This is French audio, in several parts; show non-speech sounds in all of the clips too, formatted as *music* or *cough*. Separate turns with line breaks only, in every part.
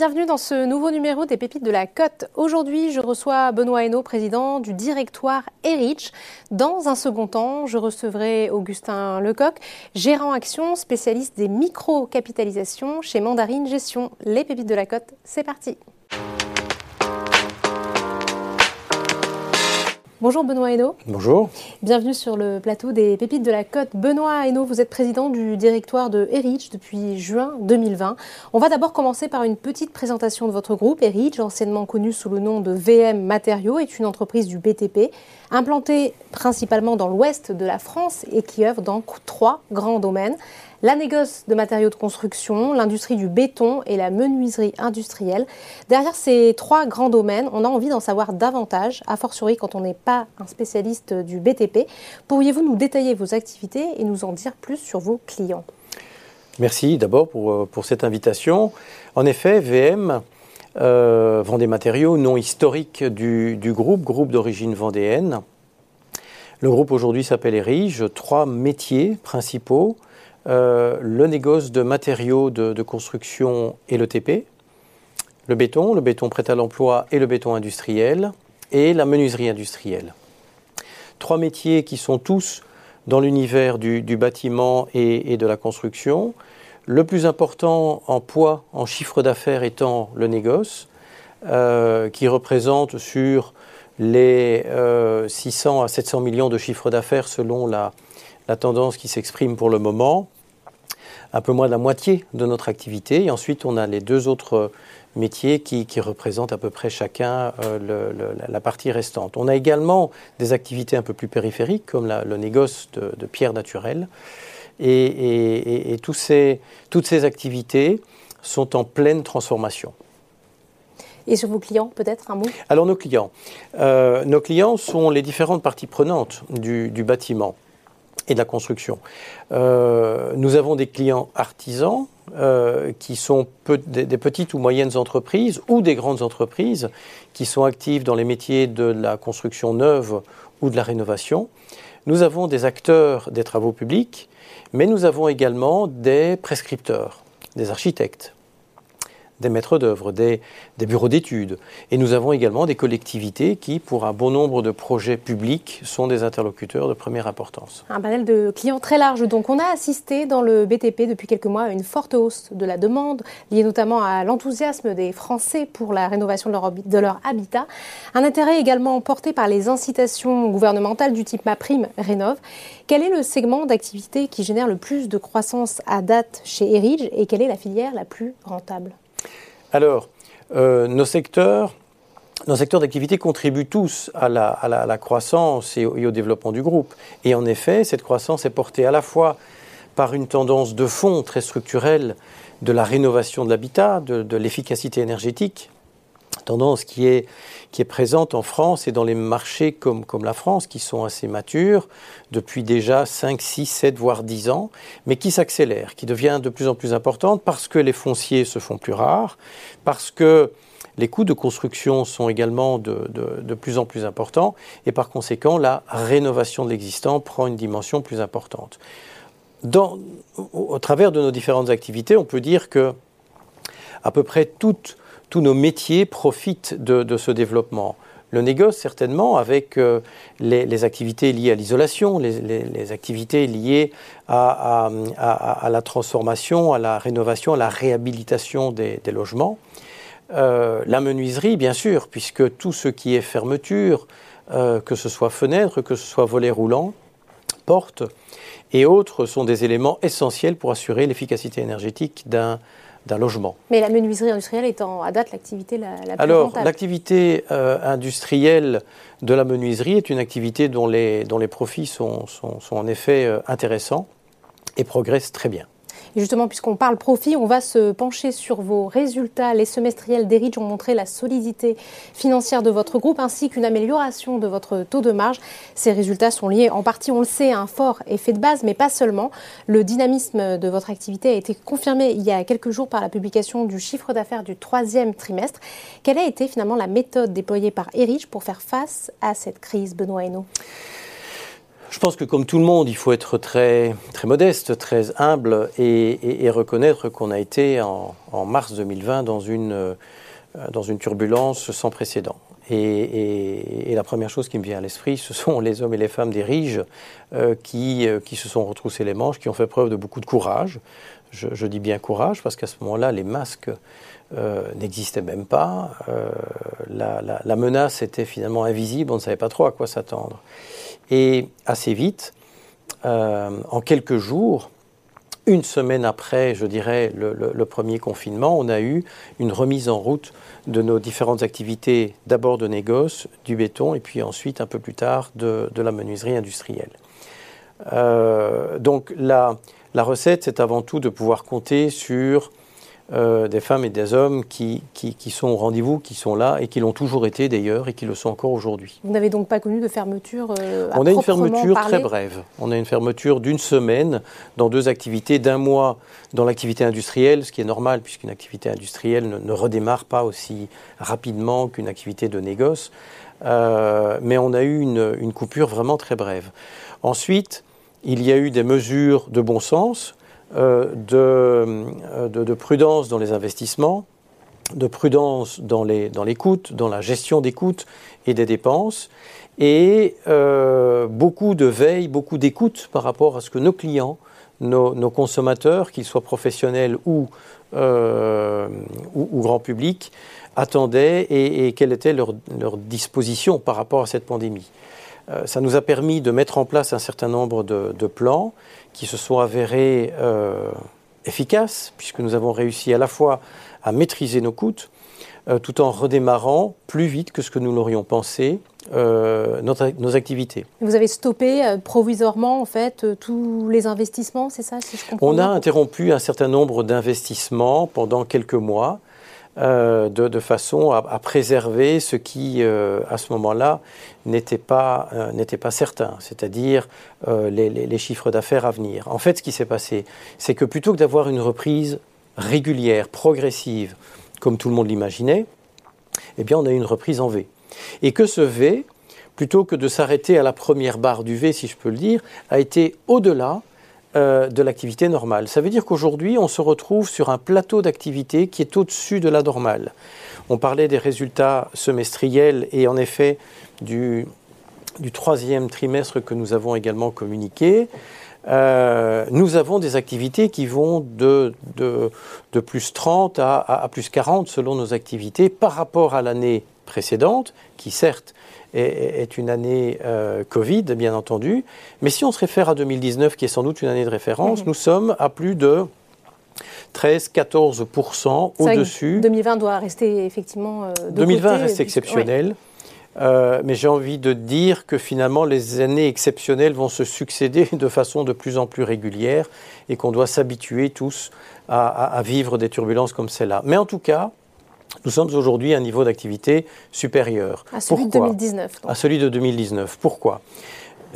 Bienvenue dans ce nouveau numéro des Pépites de la Côte. Aujourd'hui, je reçois Benoît Hainaut, président du directoire Erich. Dans un second temps, je recevrai Augustin Lecoq, gérant action, spécialiste des micro-capitalisations chez Mandarine Gestion. Les Pépites de la Côte, c'est parti. Bonjour Benoît Hainaut.
Bonjour.
Bienvenue sur le plateau des Pépites de la Côte. Benoît Hainaut, vous êtes président du directoire de Erich depuis juin 2020. On va d'abord commencer par une petite présentation de votre groupe. Erich, anciennement connu sous le nom de VM Matériaux, est une entreprise du BTP, implantée principalement dans l'ouest de la France et qui œuvre dans trois grands domaines la négoce de matériaux de construction, l'industrie du béton et la menuiserie industrielle. Derrière ces trois grands domaines, on a envie d'en savoir davantage, a fortiori quand on n'est pas un spécialiste du BTP. Pourriez-vous nous détailler vos activités et nous en dire plus sur vos clients?
Merci d'abord pour, euh, pour, cette invitation. En effet, VM euh, vend des matériaux non historiques du, du groupe, groupe d'origine vendéenne. Le groupe aujourd'hui s'appelle Erige, trois métiers principaux euh, le négoce de matériaux de, construction et le TP, le béton, le béton prêt à l'emploi et le béton industriel, et la menuiserie industrielle. Trois métiers qui sont tous dans l'univers du, bâtiment et, de la construction. Le plus important en poids, en chiffre d'affaires étant le négoce, euh, qui représente sur les 600 euh, à 700 millions de chiffre d'affaires selon la, la tendance qui s'exprime pour le moment, un peu moins de la moitié de notre activité. Et ensuite, on a les deux autres métiers qui, représentent à peu près chacun euh, la partie restante. On a également des activités un peu plus périphériques, comme le négoce de, pierres naturelles. Et, toutes ces activités sont en pleine transformation.
Et sur vos clients, peut-être un mot?
Alors nos clients. Euh, nos clients sont les différentes parties prenantes du bâtiment et de la construction. Euh, nous avons des clients artisans euh, qui sont des, petites ou moyennes entreprises ou des grandes entreprises qui sont actives dans les métiers de la construction neuve ou de la rénovation. Nous avons des acteurs des travaux publics, mais nous avons également des prescripteurs, des architectes, des maîtres d'œuvre, des, bureaux d'études. Et nous avons également des collectivités qui, pour un bon nombre de projets publics, sont des interlocuteurs de première importance.
Un panel de clients très large. Donc on a assisté dans le BTP depuis quelques mois à une forte hausse de la demande, liée notamment à l'enthousiasme des Français pour la rénovation de leur, habitat. Un intérêt également porté par les incitations gouvernementales du type MaPrime Rénov. Quel est le segment d'activité qui génère le plus de croissance à date chez Erige et quelle est la filière la plus rentable?
Alors, euh, nos secteurs, nos secteurs d'activité contribuent tous à la, croissance et au, développement du groupe. Et en effet, cette croissance est portée à la fois par une tendance de fond très structurelle de la rénovation de l'habitat, de l'efficacité énergétique, tendance qui est, qui est présente en France et dans les marchés comme, la France, qui sont assez matures depuis déjà 5, 6, 7, voire 10 ans, mais qui s'accélère, qui devient de plus en plus importante parce que les fonciers se font plus rares, parce que les coûts de construction sont également de, plus en plus importants et par conséquent la rénovation de l'existant prend une dimension plus importante. Au, au, travers de nos différentes activités, on peut dire que à peu près toutes tous nos métiers profitent de, ce développement. Le négoce, certainement, avec euh, les, activités liées à l'isolation, les, activités liées à, la transformation, à la rénovation, à la réhabilitation des, logements. Euh, la menuiserie, bien sûr, puisque tout ce qui est fermeture, euh, que ce soit fenêtre, que ce soit volet roulant, porte et autres, sont des éléments essentiels pour assurer l'efficacité énergétique d'un d'un logement.
Mais la menuiserie industrielle étant à date l'activité la, la, plus
Alors, l'activité euh, industrielle de la menuiserie est une activité dont les, dont les profits sont, sont, sont en effet euh, intéressants et progressent très bien.
Et justement, puisqu'on parle profit, on va se pencher sur vos résultats. Les semestriels d'Erich ont montré la solidité financière de votre groupe ainsi qu'une amélioration de votre taux de marge. Ces résultats sont liés en partie, on le sait, à un fort effet de base, mais pas seulement. Le dynamisme de votre activité a été confirmé il y a quelques jours par la publication du chiffre d'affaires du troisième trimestre. Quelle a été finalement la méthode déployée par Erich pour faire face à cette crise, Benoît Hainaut?
Je pense que comme tout le monde, il faut être très, très modeste, très humble et, reconnaître qu'on a été en, mars 2020 dans une, euh, dans une turbulence sans précédent. Et, la première chose qui me vient à l'esprit, ce sont les hommes et les femmes des Riges euh, qui, euh, qui se sont retroussés les manches, qui ont fait preuve de beaucoup de courage. Je, dis bien courage parce qu'à ce moment-là, les masques n'existaient même pas. La, la, menace était finalement invisible, on ne savait pas trop à quoi s'attendre. Et assez vite, euh, en quelques jours, une semaine après, je dirais, le, premier confinement, on a eu une remise en route de nos différentes activités, d'abord de négoce, du béton, et puis ensuite, un peu plus tard, de, la menuiserie industrielle. Euh, donc la, la recette, c'est avant tout de pouvoir compter sur euh, des femmes et des hommes qui, qui, sont au rendez-vous, qui sont là et qui l'ont toujours été d'ailleurs et qui le sont encore aujourd'hui.
Vous n'avez donc pas connu de fermeture
euh, On a une fermeture très brève. On a une fermeture d'une semaine dans deux activités, d'un mois dans l'activité industrielle, ce qui est normal puisqu'une activité industrielle ne, redémarre pas aussi rapidement qu'une activité de négoce. Euh, mais on a eu une, une coupure vraiment très brève. Ensuite, il y a eu des mesures de bon sens euh, euh, de, de, prudence dans les investissements, de prudence dans les, dans dans la gestion des coûts et des dépenses, et euh, beaucoup de veille, beaucoup d'écoute par rapport à ce que nos clients, nos, consommateurs, qu'ils soient professionnels ou, grand public, attendaient et, quelle était leur, disposition par rapport à cette pandémie. Ça nous a permis de mettre en place un certain nombre de, de plans qui se sont avérés euh, efficaces, puisque nous avons réussi à la fois à maîtriser nos coûts, euh, tout en redémarrant plus vite que ce que nous l'aurions pensé euh, nos activités.
Vous avez stoppé provisoirement en fait tous les investissements, c'est ça si je comprends
On a interrompu un certain nombre d'investissements pendant quelques mois euh, de, façon à, préserver ce qui, euh, à ce moment-là, n'était pas, euh, certain, c'est-à-dire les, chiffres d'affaires à venir. En fait, ce qui s'est passé, c'est que plutôt que d'avoir une reprise régulière, progressive, comme tout le monde l'imaginait, eh bien, on a eu une reprise en V. Et que ce V, plutôt que de s'arrêter à la première barre du V, si je peux le dire, a été au-delà euh, de l'activité normale. Ça veut dire qu'aujourd'hui, on se retrouve sur un plateau d'activité qui est au-dessus de la normale. On parlait des résultats semestriels et en effet du, troisième trimestre que nous avons également communiqué. Euh, nous avons des activités qui vont de, plus 30 à, à, plus 40 selon nos activités par rapport à l'année précédente, qui certes est, une année euh, Covid, bien entendu. Mais si on se réfère à 2019, qui est sans doute une année de référence, mhm. nous sommes à plus de 13-14% au-dessus.
2020 doit rester effectivement. Euh,
2020 reste exceptionnel. Euh, mais j'ai envie de dire que finalement les années exceptionnelles vont se succéder de façon de plus en plus régulière et qu'on doit s'habituer tous à, à, vivre des turbulences comme celle-là. Mais en tout cas, nous sommes aujourd'hui à un niveau d'activité supérieur.
À celui de 2019.
À celui de 2019. Pourquoi?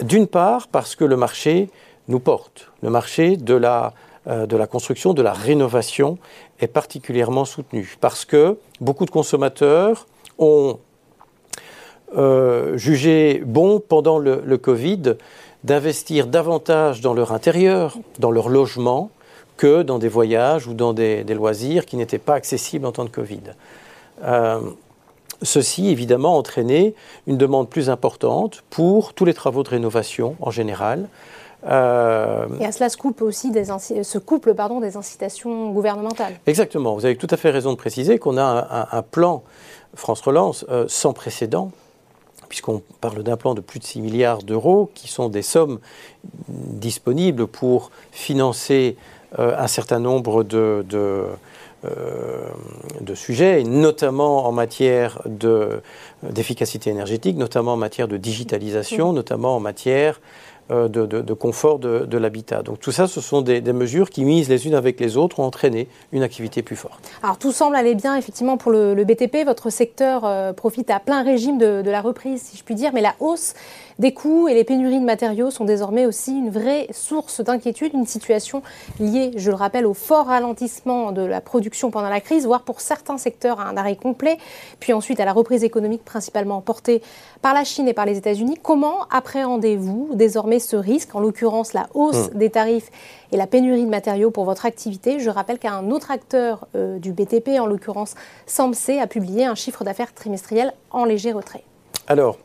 D'une part, parce que le marché nous porte. Le marché de la, euh, de la construction, de la rénovation est particulièrement soutenu. Parce que beaucoup de consommateurs ont euh, jugé bon pendant le, le Covid d'investir davantage dans leur intérieur, dans leur logement, que dans des voyages ou dans des, loisirs qui n'étaient pas accessibles en temps de Covid. Euh, ceci, évidemment, entraîné une demande plus importante pour tous les travaux de rénovation en général.
Euh, Et à cela se couple aussi des, couple, pardon, des incitations gouvernementales.
Exactement. Vous avez tout à fait raison de préciser qu'on a un, plan France Relance euh, sans précédent puisqu'on parle d'un plan de plus de 6 milliards d'euros, qui sont des sommes disponibles pour financer un certain nombre de, de, euh, de, sujets, notamment en matière d'efficacité énergétique, notamment en matière de digitalisation, notamment en matière euh, de, de, confort de, l'habitat. Donc tout ça, ce sont des, mesures qui, mises les unes avec les autres, ont entraîné une activité plus forte.
Alors tout semble aller bien, effectivement, pour le, BTP. Votre secteur profite à plein régime de, la reprise, si je puis dire, mais la hausse des coûts et les pénuries de matériaux sont désormais aussi une vraie source d'inquiétude, une situation liée, je le rappelle, au fort ralentissement de la production pendant la crise, voire pour certains secteurs à un arrêt complet, puis ensuite à la reprise économique principalement portée par la Chine et par les États-Unis. Comment appréhendez-vous désormais ce risque, en l'occurrence la hausse hmm. des tarifs et la pénurie de matériaux pour votre activité? Je rappelle qu'un autre acteur euh, du BTP, en l'occurrence Samsé, a publié un chiffre d'affaires trimestriel en léger retrait.
Alors,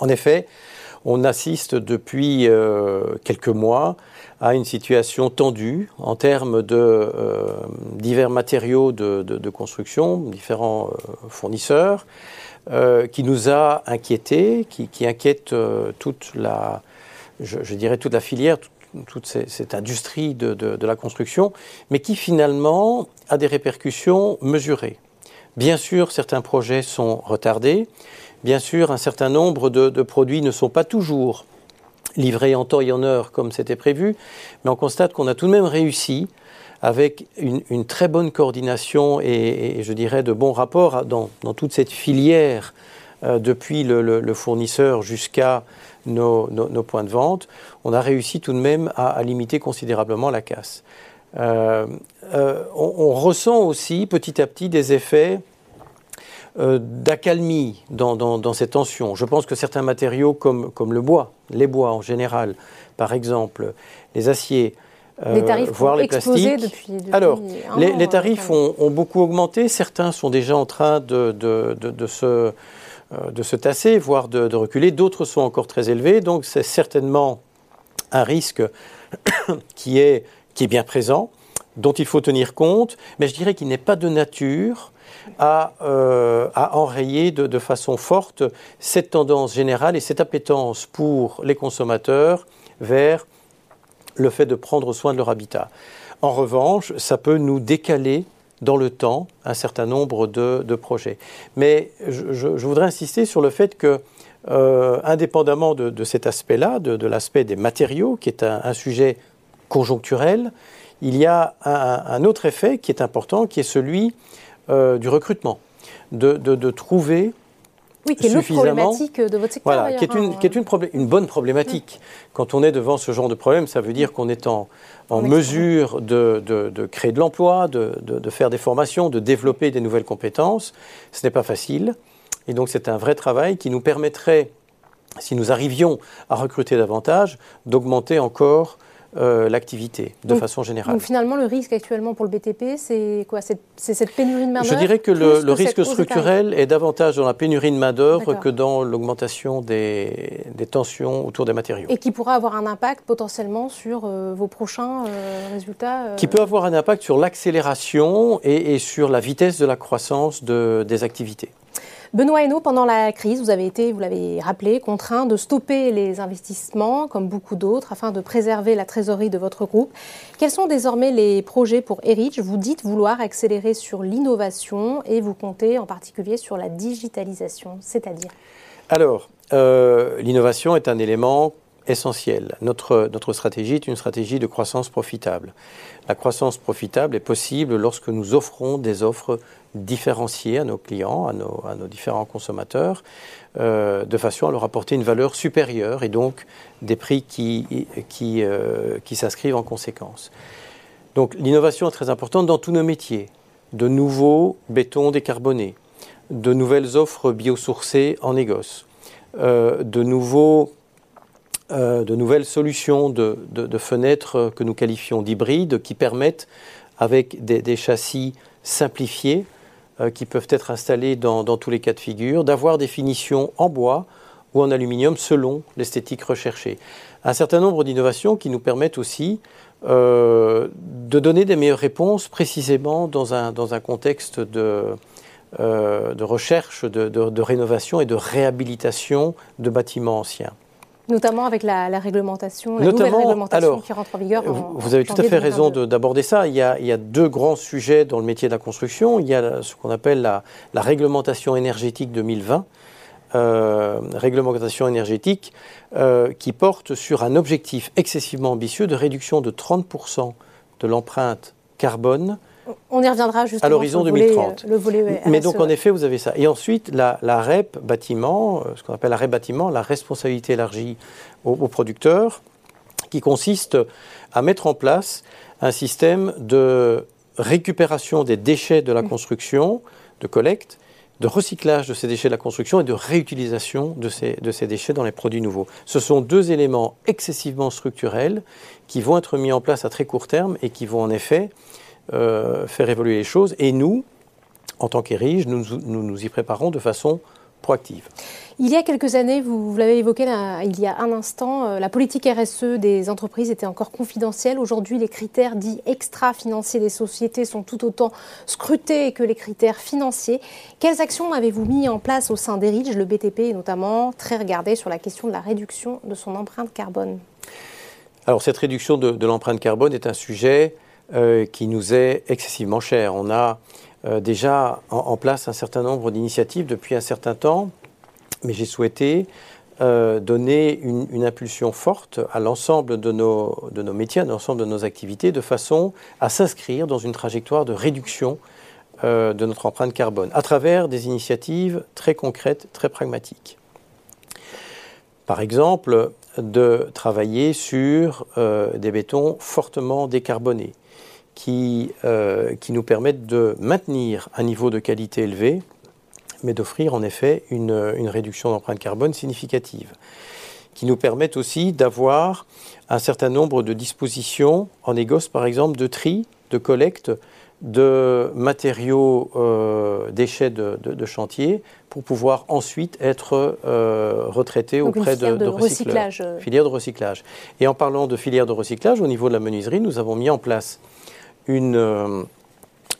en effet, on assiste depuis euh, quelques mois à une situation tendue en termes de euh, divers matériaux de, construction, différents euh, fournisseurs, qui nous a inquiétés, qui, inquiète toute la, je, dirais toute la filière, toute, cette, industrie de, de, la construction, mais qui finalement a des répercussions mesurées. Bien sûr, certains projets sont retardés. Bien sûr, un certain nombre de, produits ne sont pas toujours livrés en temps et en heure comme c'était prévu, mais on constate qu'on a tout de même réussi avec une, très bonne coordination et, je dirais de bons rapports dans, toute cette filière euh, depuis le, fournisseur jusqu'à nos, points de vente, on a réussi tout de même à, limiter considérablement la casse. Euh, euh, on, ressent aussi petit à petit des effets euh, d'accalmie dans, ces tensions. Je pense que certains matériaux comme, comme le bois, les bois en général, par exemple, les aciers,
euh, les tarifs voire les plastiques. Depuis,
Alors, les, tarifs ont, beaucoup augmenté. Certains sont déjà en train de, de, de, se, euh, de se tasser, voire de, reculer. D'autres sont encore très élevés. Donc, c'est certainement un risque *coughs* qui est, qui est bien présent, dont il faut tenir compte. Mais je dirais qu'il n'est pas de nature euh, à, enrayer de, façon forte cette tendance générale et cette appétence pour les consommateurs vers le fait de prendre soin de leur habitat. En revanche, ça peut nous décaler dans le temps un certain nombre de, projets. Mais je, voudrais insister sur le fait que, euh, indépendamment de, cet aspect-là, de, l'aspect des matériaux, qui est un, sujet conjoncturel, il y a un, autre effet qui est important, qui est celui euh, du recrutement, de, de, trouver
oui, qui est suffisamment, problématique de votre secteur.
Voilà, qui est, une, hein. qui est une, une, bonne problématique. Quand on est devant ce genre de problème, ça veut dire qu'on est en, en mesure de, de, créer de l'emploi, de, faire des formations, de développer des nouvelles compétences. Ce n'est pas facile. Et donc c'est un vrai travail qui nous permettrait, si nous arrivions à recruter davantage, d'augmenter encore euh, l'activité de façon générale.
Donc finalement, le risque actuellement pour le BTP, c'est quoi? C'est cette pénurie de main-d'œuvre
Je dirais que le, risque structurel est davantage dans la pénurie de main-d'œuvre que dans l'augmentation des, tensions autour des matériaux.
Et qui pourra avoir un impact potentiellement sur euh, vos prochains euh, résultats
Qui peut avoir un impact sur l'accélération et, sur la vitesse de la croissance des activités.
Benoît Hainaut, pendant la crise, vous avez été, vous l'avez rappelé, contraint de stopper les investissements, comme beaucoup d'autres, afin de préserver la trésorerie de votre groupe. Quels sont désormais les projets pour Erich? Vous dites vouloir accélérer sur l'innovation et vous comptez en particulier sur la digitalisation, c'est-à-dire?
Alors, euh, l'innovation est un élément essentiel. Notre, notre stratégie est une stratégie de croissance profitable. La croissance profitable est possible lorsque nous offrons des offres différenciées à nos clients, à nos, différents consommateurs, euh, de façon à leur apporter une valeur supérieure et donc des prix qui, euh, qui s'inscrivent en conséquence. Donc l'innovation est très importante dans tous nos métiers. De nouveaux bétons décarbonés, de nouvelles offres biosourcées en négoce, euh, de nouveaux de nouvelles solutions de, fenêtres que nous qualifions d'hybrides qui permettent, avec des, châssis simplifiés euh, qui peuvent être installés dans, tous les cas de figure, d'avoir des finitions en bois ou en aluminium selon l'esthétique recherchée. Un certain nombre d'innovations qui nous permettent aussi euh, de donner des meilleures réponses précisément dans un, contexte de, de recherche, de rénovation et de réhabilitation de bâtiments anciens.
Notamment avec la, réglementation, la nouvelle réglementation qui rentre en vigueur.
vous avez tout à fait raison d'aborder ça. Il y, a, deux grands sujets dans le métier de la construction. Il y a ce qu'on appelle la, réglementation énergétique 2020, euh, réglementation énergétique euh, qui porte sur un objectif excessivement ambitieux de réduction de 30% de l'empreinte carbone
On y reviendra justement
à l'horizon 2030.
le volet
Mais donc en effet, vous avez ça. Et ensuite, la, REP bâtiment, ce qu'on appelle la REP bâtiment, la responsabilité élargie aux producteurs, qui consiste à mettre en place un système de récupération des déchets de la mmh. construction, de collecte, de recyclage de ces déchets de la construction et de réutilisation de ces, de ces déchets dans les produits nouveaux. Ce sont deux éléments excessivement structurels qui vont être mis en place à très court terme et qui vont en effet euh, faire évoluer les choses. Et nous, en tant qu'érige, nous, nous nous y préparons de façon proactive.
Il y a quelques années, vous, l'avez évoqué il y a un instant, euh, la politique RSE des entreprises était encore confidentielle. Aujourd'hui, les critères dits extra-financiers des sociétés sont tout autant scrutés que les critères financiers. Quelles actions avez-vous mis en place au sein d'Erige Le BTP est notamment très regardé sur la question de la réduction de son empreinte carbone?
Alors cette réduction de, l'empreinte carbone est un sujet euh, qui nous est excessivement cher. On a euh, déjà en, place un certain nombre d'initiatives depuis un certain temps mais j'ai souhaité euh, donner une, impulsion forte à l'ensemble de nos, métiers, à l'ensemble de nos activités, de façon à s'inscrire dans une trajectoire de réduction de notre empreinte carbone, à travers des initiatives très concrètes, très pragmatiques. Par exemple, de travailler sur des bétons fortement décarbonés, qui, qui nous permettent de maintenir un niveau de qualité élevé, mais d'offrir en effet une, réduction d'empreinte carbone significative, qui nous permettent aussi d'avoir un certain nombre de dispositions en négoce, par exemple, de tri, de collecte de matériaux euh, déchets de, chantier pour pouvoir ensuite être euh, retraités auprès de, de, recyclage. Euh. Filière de recyclage. Et en parlant de filière de recyclage, au niveau de la menuiserie, nous avons mis en place une,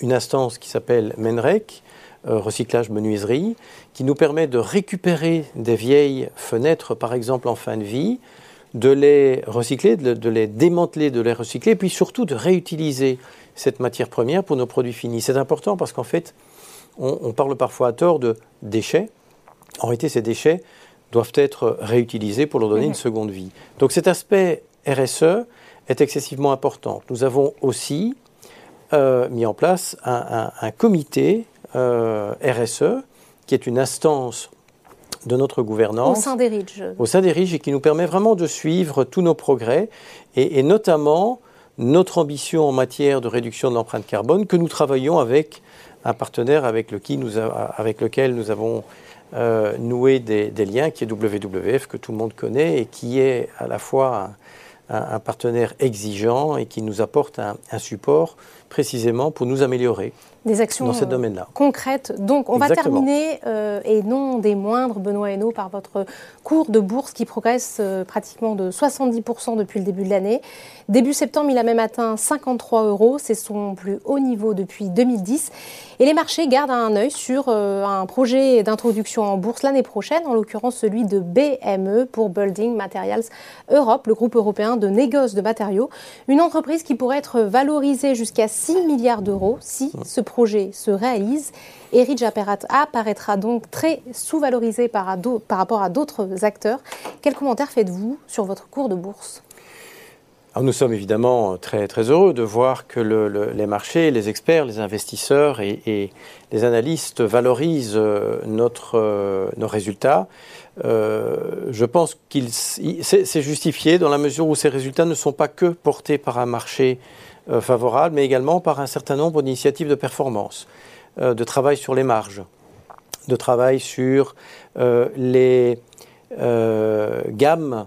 une instance qui s'appelle MENREC, euh, recyclage menuiserie, qui nous permet de récupérer des vieilles fenêtres, par exemple en fin de vie, de les recycler, de, les démanteler, de les recycler, et puis surtout de réutiliser cette matière première pour nos produits finis. C'est important parce qu'en fait, on, parle parfois à tort de déchets. En réalité, ces déchets doivent être réutilisés pour leur donner une mhm. seconde vie. Donc cet aspect RSE est excessivement important. Nous avons aussi euh, mis en place un, un comité euh, RSE, qui est une instance de notre gouvernance.
Au sein des RIDGE.
Au sein des RIDGE et qui nous permet vraiment de suivre tous nos progrès et, notamment notre ambition en matière de réduction de l'empreinte carbone que nous travaillons avec un partenaire avec, lequel nous avons euh, noué des, liens, qui est WWF, que tout le monde connaît et qui est à la fois un, partenaire exigeant et qui nous apporte un support précisément pour nous améliorer
des actions dans euh, concrètes. Donc, on va terminer, euh, et non des moindres, Benoît Hainaut, par votre cours de bourse qui progresse euh, pratiquement de 70% depuis le début de l'année. Début septembre, il a même atteint 53 euros. C'est son plus haut niveau depuis 2010. Et les marchés gardent un œil sur un projet d'introduction en bourse l'année prochaine, en l'occurrence celui de BME pour Building Materials Europe, le groupe européen de négoce de matériaux. Une entreprise qui pourrait être valorisée jusqu'à 6 milliards d'euros si ce projet se réalise. Erich apparaîtra donc très sous-valorisé par, par rapport à d'autres acteurs. Quel commentaire faites-vous sur votre cours de bourse?
Nous sommes évidemment très, très heureux de voir que les marchés, les experts, les investisseurs et, les analystes valorisent euh, notre, euh, nos résultats. Euh, je pense que c'est justifié dans la mesure où ces résultats ne sont pas que portés par un marché euh, favorable, mais également par un certain nombre d'initiatives de performance, euh, de travail sur les marges, de travail sur euh, les gammes,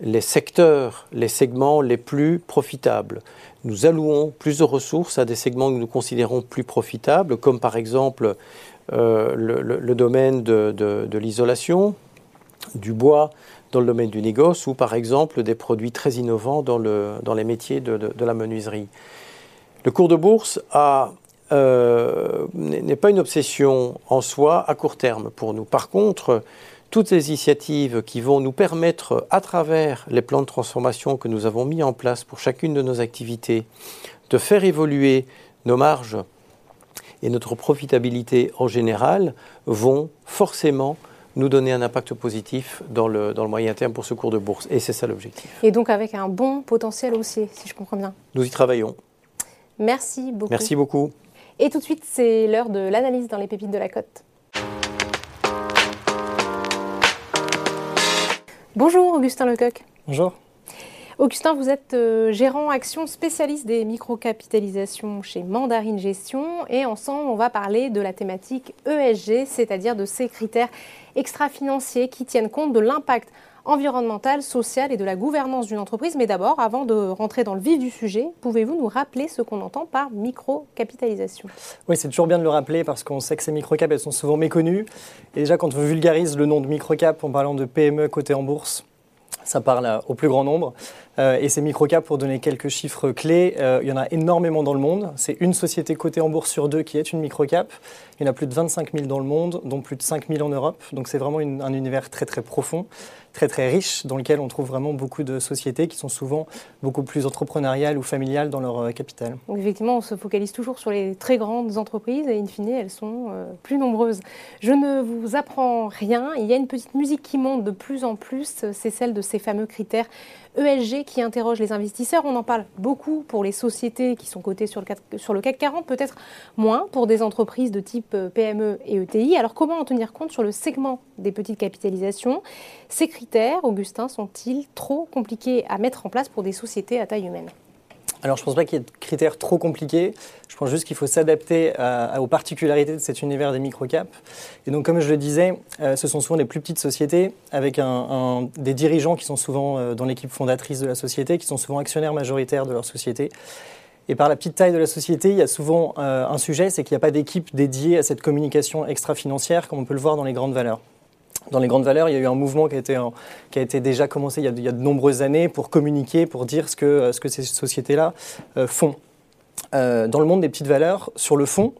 les secteurs, les segments les plus profitables. Nous allouons plus de ressources à des segments que nous considérons plus profitables, comme par exemple le, domaine de l'isolation, du bois, dans le domaine du négoce ou par exemple des produits très innovants dans, le, dans les métiers de, de, la menuiserie. Le cours de bourse euh, n'est pas une obsession en soi à court terme pour nous. Par contre, toutes les initiatives qui vont nous permettre, à travers les plans de transformation que nous avons mis en place pour chacune de nos activités, de faire évoluer nos marges et notre profitabilité en général, vont forcément nous donner un impact positif dans le, dans le moyen terme pour ce cours de bourse. Et c'est ça l'objectif.
Et donc avec un bon potentiel haussier, si je comprends bien.
Nous y travaillons.
Merci beaucoup.
Merci beaucoup.
Et tout de suite, c'est l'heure de l'analyse dans les pépites de la côte. Bonjour Augustin Lecoq.
Bonjour.
Augustin, vous êtes euh, gérant action spécialiste des microcapitalisations chez Mandarine Gestion et ensemble on va parler de la thématique ESG, c'est-à-dire de ces critères extra-financiers qui tiennent compte de l'impact environnemental, social et de la gouvernance d'une entreprise. Mais d'abord, avant de rentrer dans le vif du sujet, pouvez-vous nous rappeler ce qu'on entend par microcapitalisation?
Oui, c'est toujours bien de le rappeler parce qu'on sait que ces microcaps, elles sont souvent méconnues. Et déjà, quand on vulgarise le nom de microcap en parlant de PME côté en bourse, ça parle au plus grand nombre. Euh, et ces microcaps, pour donner quelques chiffres clés, euh, il y en a énormément dans le monde. C'est une société cotée en bourse sur deux qui est une microcap. Il y en a plus de 25 000 dans le monde, dont plus de 5 000 en Europe. Donc c'est vraiment un univers très très profond, très très riche, dans lequel on trouve vraiment beaucoup de sociétés qui sont souvent beaucoup plus entrepreneuriales ou familiales dans leur euh, capital.
Donc effectivement, on se focalise toujours sur les très grandes entreprises et in fine, elles sont plus nombreuses. Je ne vous apprends rien, il y a une petite musique qui monte de plus en plus, c'est celle de ces fameux critères ESG qui interroge les investisseurs. On en parle beaucoup pour les sociétés qui sont cotées sur le, CAC 40, peut-être moins pour des entreprises de type euh, PME et ETI. Alors comment en tenir compte sur le segment des petites capitalisations? Ces critères, Augustin, sont-ils trop compliqués à mettre en place pour des sociétés à taille humaine?
Alors, je ne pense pas qu'il y ait de critères trop compliqués. Je pense juste qu'il faut s'adapter aux particularités de cet univers des microcaps. Et donc, comme je le disais, euh, ce sont souvent des plus petites sociétés avec des dirigeants qui sont souvent euh, dans l'équipe fondatrice de la société, qui sont souvent actionnaires majoritaires de leur société. Et par la petite taille de la société, il y a souvent euh, un sujet, c'est qu'il n'y a pas d'équipe dédiée à cette communication extra-financière, comme on peut le voir dans les grandes valeurs dans les grandes valeurs, il y a eu un mouvement qui a été, déjà commencé il y, a, de nombreuses années pour communiquer, pour dire ce que, ce que ces sociétés-là euh, font. Euh, dans le monde des petites valeurs, sur le fond,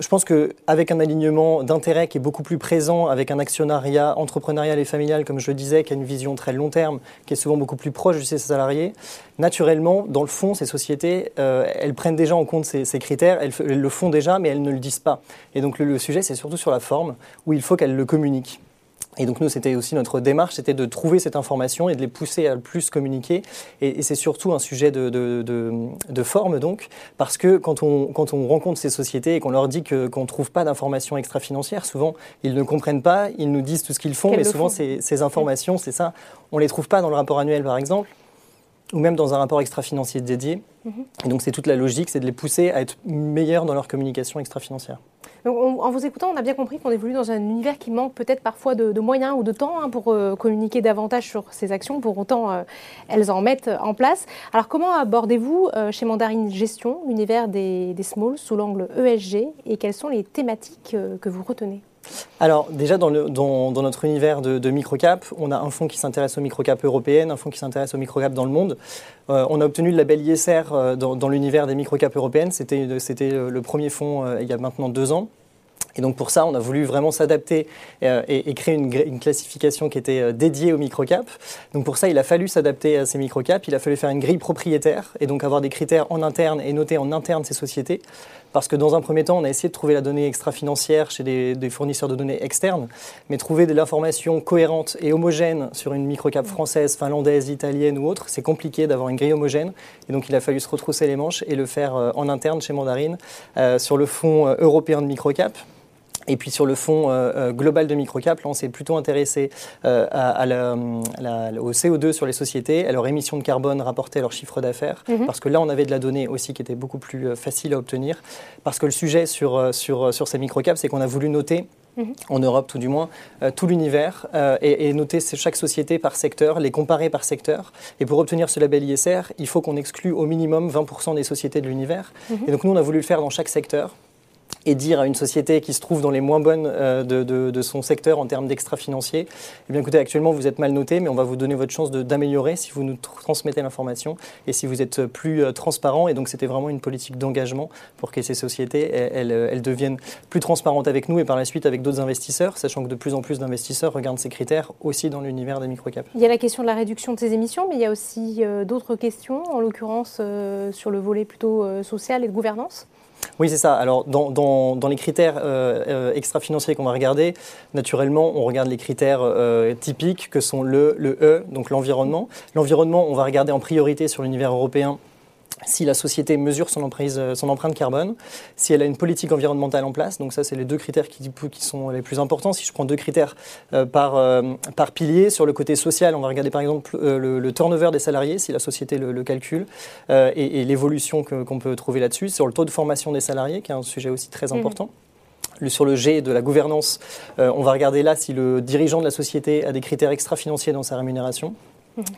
je pense qu'avec un alignement d'intérêts qui est beaucoup plus présent, avec un actionnariat entrepreneurial et familial, comme je le disais, qui a une vision très long terme, qui est souvent beaucoup plus proche de ses salariés, naturellement, dans le fond, ces sociétés, euh, elles prennent déjà en compte ces, critères, elles, le font déjà, mais elles ne le disent pas. Et donc le sujet, c'est surtout sur la forme, où il faut qu'elles le communiquent. Et donc nous, c'était aussi notre démarche, c'était de trouver cette information et de les pousser à le plus communiquer. Et, c'est surtout un sujet de, de, forme, donc, parce que quand on, quand on rencontre ces sociétés et qu'on leur dit qu'on ne trouve pas d'informations extra-financières, souvent, ils ne comprennent pas, ils nous disent tout ce qu'ils font, mais souvent, Ces, ces, informations, c'est ça, on ne les trouve pas dans le rapport annuel, par exemple, ou même dans un rapport extra-financier dédié. Et donc c'est toute la logique, c'est de les pousser à être meilleurs dans leur communication extra-financière
en vous écoutant, on a bien compris qu'on évolue dans un univers qui manque peut-être parfois de, moyens ou de temps hein, pour euh, communiquer davantage sur ces actions. Pour autant, euh, elles en mettent en place. Alors, comment abordez-vous euh, chez Mandarine Gestion l'univers des, des smalls sous l'angle ESG et quelles sont les thématiques que vous retenez?
Alors déjà dans, notre univers de, microcap, on a un fonds qui s'intéresse aux microcap européennes, un fonds qui s'intéresse aux microcap dans le monde. Euh, on a obtenu le label ISR euh, dans, l'univers des microcap européennes. C'était le premier fonds euh, il y a maintenant deux ans. Et donc pour ça, on a voulu vraiment s'adapter et, créer une, classification qui était dédiée aux microcaps. Donc pour ça, il a fallu s'adapter à ces microcaps, il a fallu faire une grille propriétaire et donc avoir des critères en interne et noter en interne ces sociétés parce que dans un premier temps, on a essayé de trouver la donnée extra-financière chez des, fournisseurs de données externes, mais trouver de l'information cohérente et homogène sur une microcap française, finlandaise, italienne ou autre, c'est compliqué d'avoir une grille homogène. Et donc, il a fallu se retrousser les manches et le faire euh, en interne chez Mandarine euh, sur le fonds euh, européen de microcap. Et puis sur le fonds global de microcap, là, on s'est plutôt intéressé à, au CO2 sur les sociétés, à leur émission de carbone rapportée à leur chiffre d'affaires, mhm. parce que là, on avait de la donnée aussi qui était beaucoup plus facile à obtenir. Parce que le sujet sur, sur, sur ces microcaps, c'est qu'on a voulu noter mhm. en Europe tout du moins, tout l'univers et, noter chaque société par secteur, les comparer par secteur. Et pour obtenir ce label ISR, il faut qu'on exclue au minimum 20% des sociétés de l'univers. Mhm. Et donc nous, on a voulu le faire dans chaque secteur et dire à une société qui se trouve dans les moins bonnes euh, de, son secteur en termes d'extra-financier, eh bien écoutez, actuellement vous êtes mal noté, mais on va vous donner votre chance d'améliorer si vous nous transmettez l'information et si vous êtes plus euh, transparent. Et donc c'était vraiment une politique d'engagement pour que ces sociétés, elles, elles, deviennent plus transparentes avec nous et par la suite avec d'autres investisseurs, sachant que de plus en plus d'investisseurs regardent ces critères aussi dans l'univers des microcaps.
Il y a la question de la réduction de ces émissions, mais il y a aussi euh, d'autres questions, en l'occurrence sur le volet plutôt social et de gouvernance.
Oui, c'est ça. Alors, dans, les critères euh, euh, extra-financiers qu'on va regarder, naturellement, on regarde les critères euh, typiques que sont le, le E, donc l'environnement. L'environnement, on va regarder en priorité sur l'univers européen si la société mesure son, emprise, son, empreinte carbone, si elle a une politique environnementale en place. Donc ça, c'est les deux critères qui, qui, sont les plus importants. Si je prends deux critères euh, par, euh, par pilier, sur le côté social, on va regarder par exemple euh, le, turnover des salariés, si la société le, calcule, et, et l'évolution qu'on peut trouver là-dessus. Sur le taux de formation des salariés, qui est un sujet aussi très mmh. important. Sur le G de la gouvernance, on va regarder là si le dirigeant de la société a des critères extra-financiers dans sa rémunération.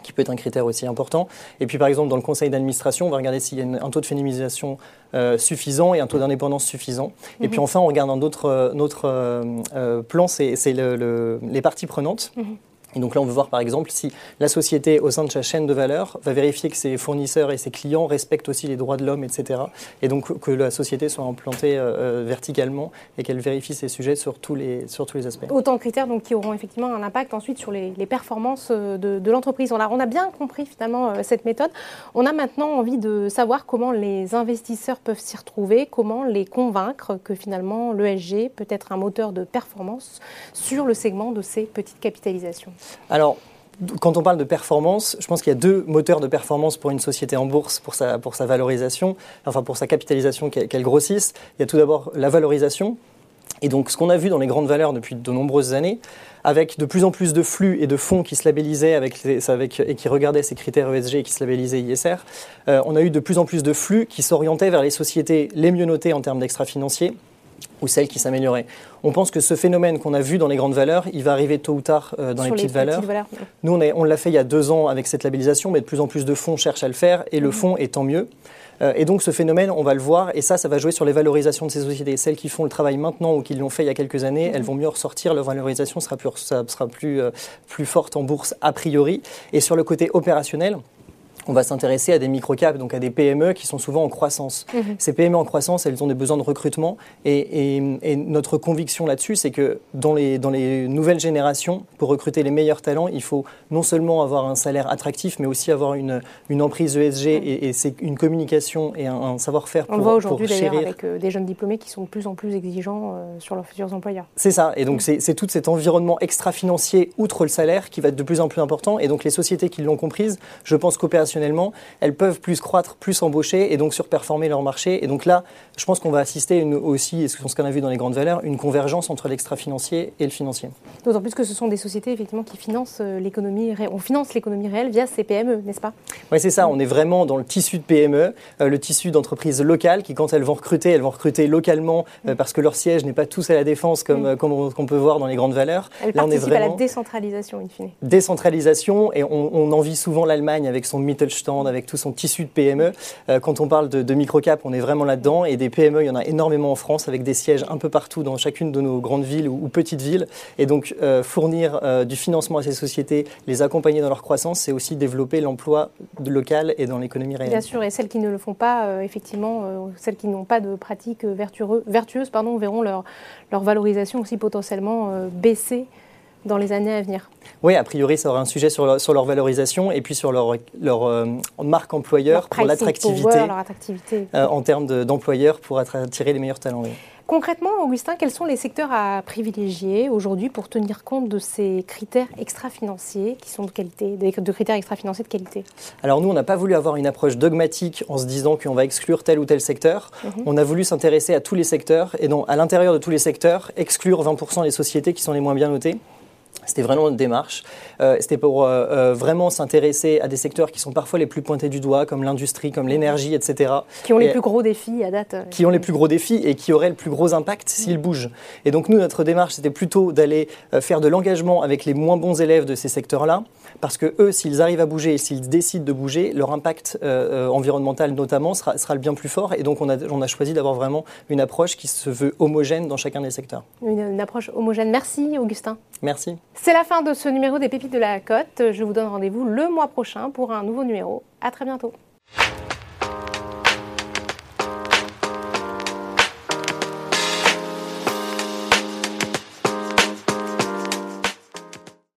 Qui peut être un critère aussi important. Et puis par exemple, dans le conseil d'administration, on va regarder s'il y a un taux de féminisation euh, suffisant et un taux d'indépendance suffisant. Et puis mhm. enfin, on regarde un autre, euh, euh, plan, c'est les parties prenantes. Mhm. Et donc là, on veut voir par exemple si la société, au sein de sa chaîne de valeur, va vérifier que ses fournisseurs et ses clients respectent aussi les droits de l'homme, etc. Et donc que la société soit implantée euh, euh, verticalement et qu'elle vérifie ces sujets sur tous les, sur tous les aspects.
Autant de critères donc, qui auront effectivement un impact ensuite sur les, performances euh, de, l'entreprise. On a, on a bien compris finalement cette méthode. On a maintenant envie de savoir comment les investisseurs peuvent s'y retrouver, comment les convaincre que finalement l'ESG peut être un moteur de performance sur le segment de ces petites capitalisations.
Alors, quand on parle de performance, je pense qu'il y a deux moteurs de performance pour une société en bourse, pour sa, pour sa valorisation, enfin pour sa capitalisation qu'elle grossisse. Il y a tout d'abord la valorisation. Et donc, ce qu'on a vu dans les grandes valeurs depuis de nombreuses années, avec de plus en plus de flux et de fonds qui se labellisaient avec, et qui regardaient ces critères ESG et qui se labellisaient ISR, euh, on a eu de plus en plus de flux qui s'orientaient vers les sociétés les mieux notées en termes d'extra-financiers ou celles qui s'amélioraient. On pense que ce phénomène qu'on a vu dans les grandes valeurs, il va arriver tôt ou tard euh, dans les, petites, valeurs. Nous, on, on l'a fait il y a deux ans avec cette labellisation, mais de plus en plus de fonds cherchent à le faire, et le mhm. fonds est tant mieux. Euh, et donc ce phénomène, on va le voir, et ça, ça va jouer sur les valorisations de ces sociétés. Celles qui font le travail maintenant ou qui l'ont fait il y a quelques années, elles mhm. vont mieux ressortir, leur valorisation sera plus, sera plus, euh, plus forte en bourse a priori. Et sur le côté opérationnel, on va s'intéresser à des microcaps, donc à des PME qui sont souvent en croissance. Mhm. Ces PME en croissance, elles ont des besoins de recrutement et, notre conviction là-dessus, c'est que dans les, dans les nouvelles générations, pour recruter les meilleurs talents, il faut non seulement avoir un salaire attractif, mais aussi avoir une, une emprise ESG et, c'est une communication et un, savoir-faire
pour On le voit aujourd'hui d'ailleurs avec euh, des jeunes diplômés qui sont de plus en plus exigeants euh, sur leurs futurs employeurs.
C'est ça, et donc mhm. c'est tout cet environnement extra-financier, outre le salaire, qui va être de plus en plus important. Et donc les sociétés qui l'ont comprise, je pense elles peuvent plus croître, plus embaucher et donc surperformer leur marché. Et donc là, je pense qu'on va assister une, aussi, et ce qu'on a vu dans les grandes valeurs, une convergence entre l'extra-financier et le financier.
D'autant plus que ce sont des sociétés effectivement qui financent euh, l'économie, on finance l'économie réelle via ces PME, n'est-ce pas?
Oui, c'est ça. On est vraiment dans le tissu de PME, euh, le tissu d'entreprises locales qui, quand elles vont recruter, elles vont recruter localement euh, parce que leur siège n'est pas tous à la défense comme, mm. comme on, peut voir dans les grandes valeurs.
Elles là, participent on est vraiment à la décentralisation, in fine.
Décentralisation, et on, on envie souvent l'Allemagne avec son stand avec tout son tissu de PME. Euh, quand on parle de, microcap, on est vraiment là-dedans. Et des PME, il y en a énormément en France, avec des sièges un peu partout dans chacune de nos grandes villes ou, petites villes. Et donc, euh, fournir euh, du financement à ces sociétés, les accompagner dans leur croissance, c'est aussi développer l'emploi local et dans l'économie réelle.
Bien sûr, et celles qui ne le font pas, effectivement, celles qui n'ont pas de pratiques vertueuses, pardon, verront leur valorisation aussi potentiellement baisser dans les années à venir
Oui, a priori, ça aura un sujet sur leur, sur leur valorisation et puis sur leur, leur euh, marque employeur pour l'attractivité euh, en termes d'employeurs pour attirer les meilleurs talents.
Concrètement, Augustin, quels sont les secteurs à privilégier aujourd'hui pour tenir compte de ces critères extra-financiers qui sont de qualité, de critères extra-financiers de qualité?
Alors nous, on n'a pas voulu avoir une approche dogmatique en se disant qu'on va exclure tel ou tel secteur. Mhm. On a voulu s'intéresser à tous les secteurs et donc à l'intérieur de tous les secteurs, exclure 20% des sociétés qui sont les moins bien notées. C'était vraiment une démarche. Euh, c'était pour euh, euh, vraiment s'intéresser à des secteurs qui sont parfois les plus pointés du doigt, comme l'industrie, comme l'énergie, etc.
Qui ont les plus gros défis à date.
Qui ont les plus gros défis et qui auraient le plus gros impact s'ils bougent. Et donc nous, notre démarche, c'était plutôt d'aller faire de l'engagement avec les moins bons élèves de ces secteurs-là, parce que eux, s'ils arrivent à bouger et s'ils décident de bouger, leur impact environnemental notamment sera, sera, le bien plus fort. Et donc on a, on a choisi d'avoir vraiment une approche qui se veut homogène dans chacun des secteurs.
Une, une approche homogène. Merci Augustin.
Merci.
C'est la fin de ce numéro des Pépites de la Côte. Je vous donne rendez-vous le mois prochain pour un nouveau numéro. À très bientôt.